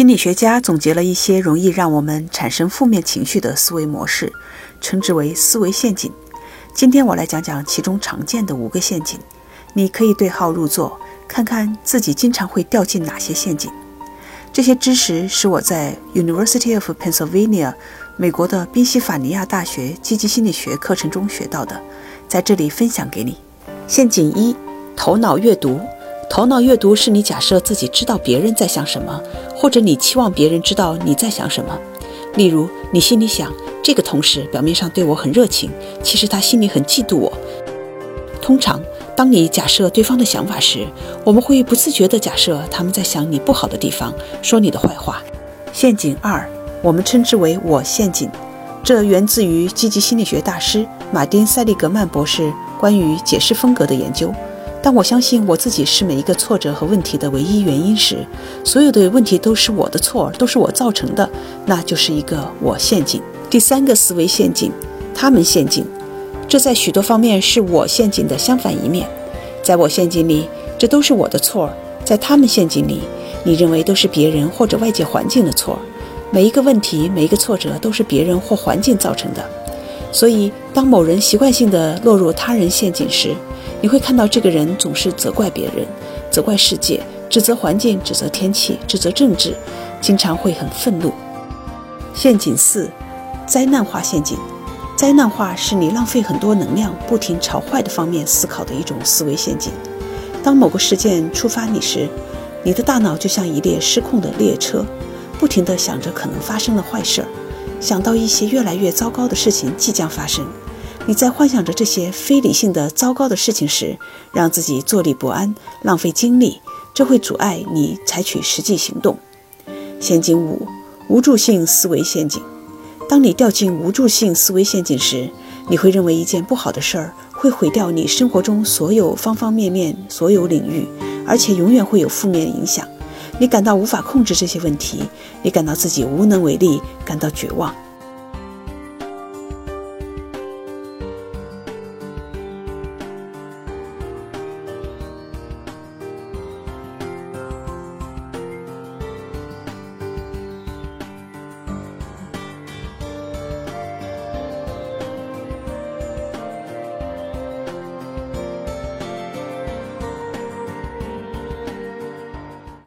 心理学家总结了一些容易让我们产生负面情绪的思维模式，称之为思维陷阱。今天我来讲讲其中常见的五个陷阱，你可以对号入座，看看自己经常会掉进哪些陷阱。这些知识是我在 University of Pennsylvania 美国的宾夕法尼亚大学积极心理学课程中学到的，在这里分享给你。陷阱一：头脑阅读。头脑阅读是你假设自己知道别人在想什么，或者你期望别人知道你在想什么。例如，你心里想这个同事表面上对我很热情，其实他心里很嫉妒我。通常，当你假设对方的想法时，我们会不自觉地假设他们在想你不好的地方，说你的坏话。陷阱二，我们称之为“我陷阱”，这源自于积极心理学大师马丁·塞利格曼博士关于解释风格的研究。当我相信我自己是每一个挫折和问题的唯一原因时，所有的问题都是我的错，都是我造成的，那就是一个我陷阱。第三个思维陷阱，他们陷阱，这在许多方面是我陷阱的相反一面。在我陷阱里，这都是我的错；在他们陷阱里，你认为都是别人或者外界环境的错。每一个问题，每一个挫折，都是别人或环境造成的。所以，当某人习惯性的落入他人陷阱时，你会看到这个人总是责怪别人，责怪世界，指责环境，指责天气，指责政治，经常会很愤怒。陷阱四，灾难化陷阱。灾难化是你浪费很多能量，不停朝坏的方面思考的一种思维陷阱。当某个事件触发你时，你的大脑就像一列失控的列车，不停地想着可能发生的坏事儿，想到一些越来越糟糕的事情即将发生。你在幻想着这些非理性的糟糕的事情时，让自己坐立不安，浪费精力，这会阻碍你采取实际行动。陷阱五：无助性思维陷阱。当你掉进无助性思维陷阱时，你会认为一件不好的事儿会毁掉你生活中所有方方面面、所有领域，而且永远会有负面影响。你感到无法控制这些问题，你感到自己无能为力，感到绝望。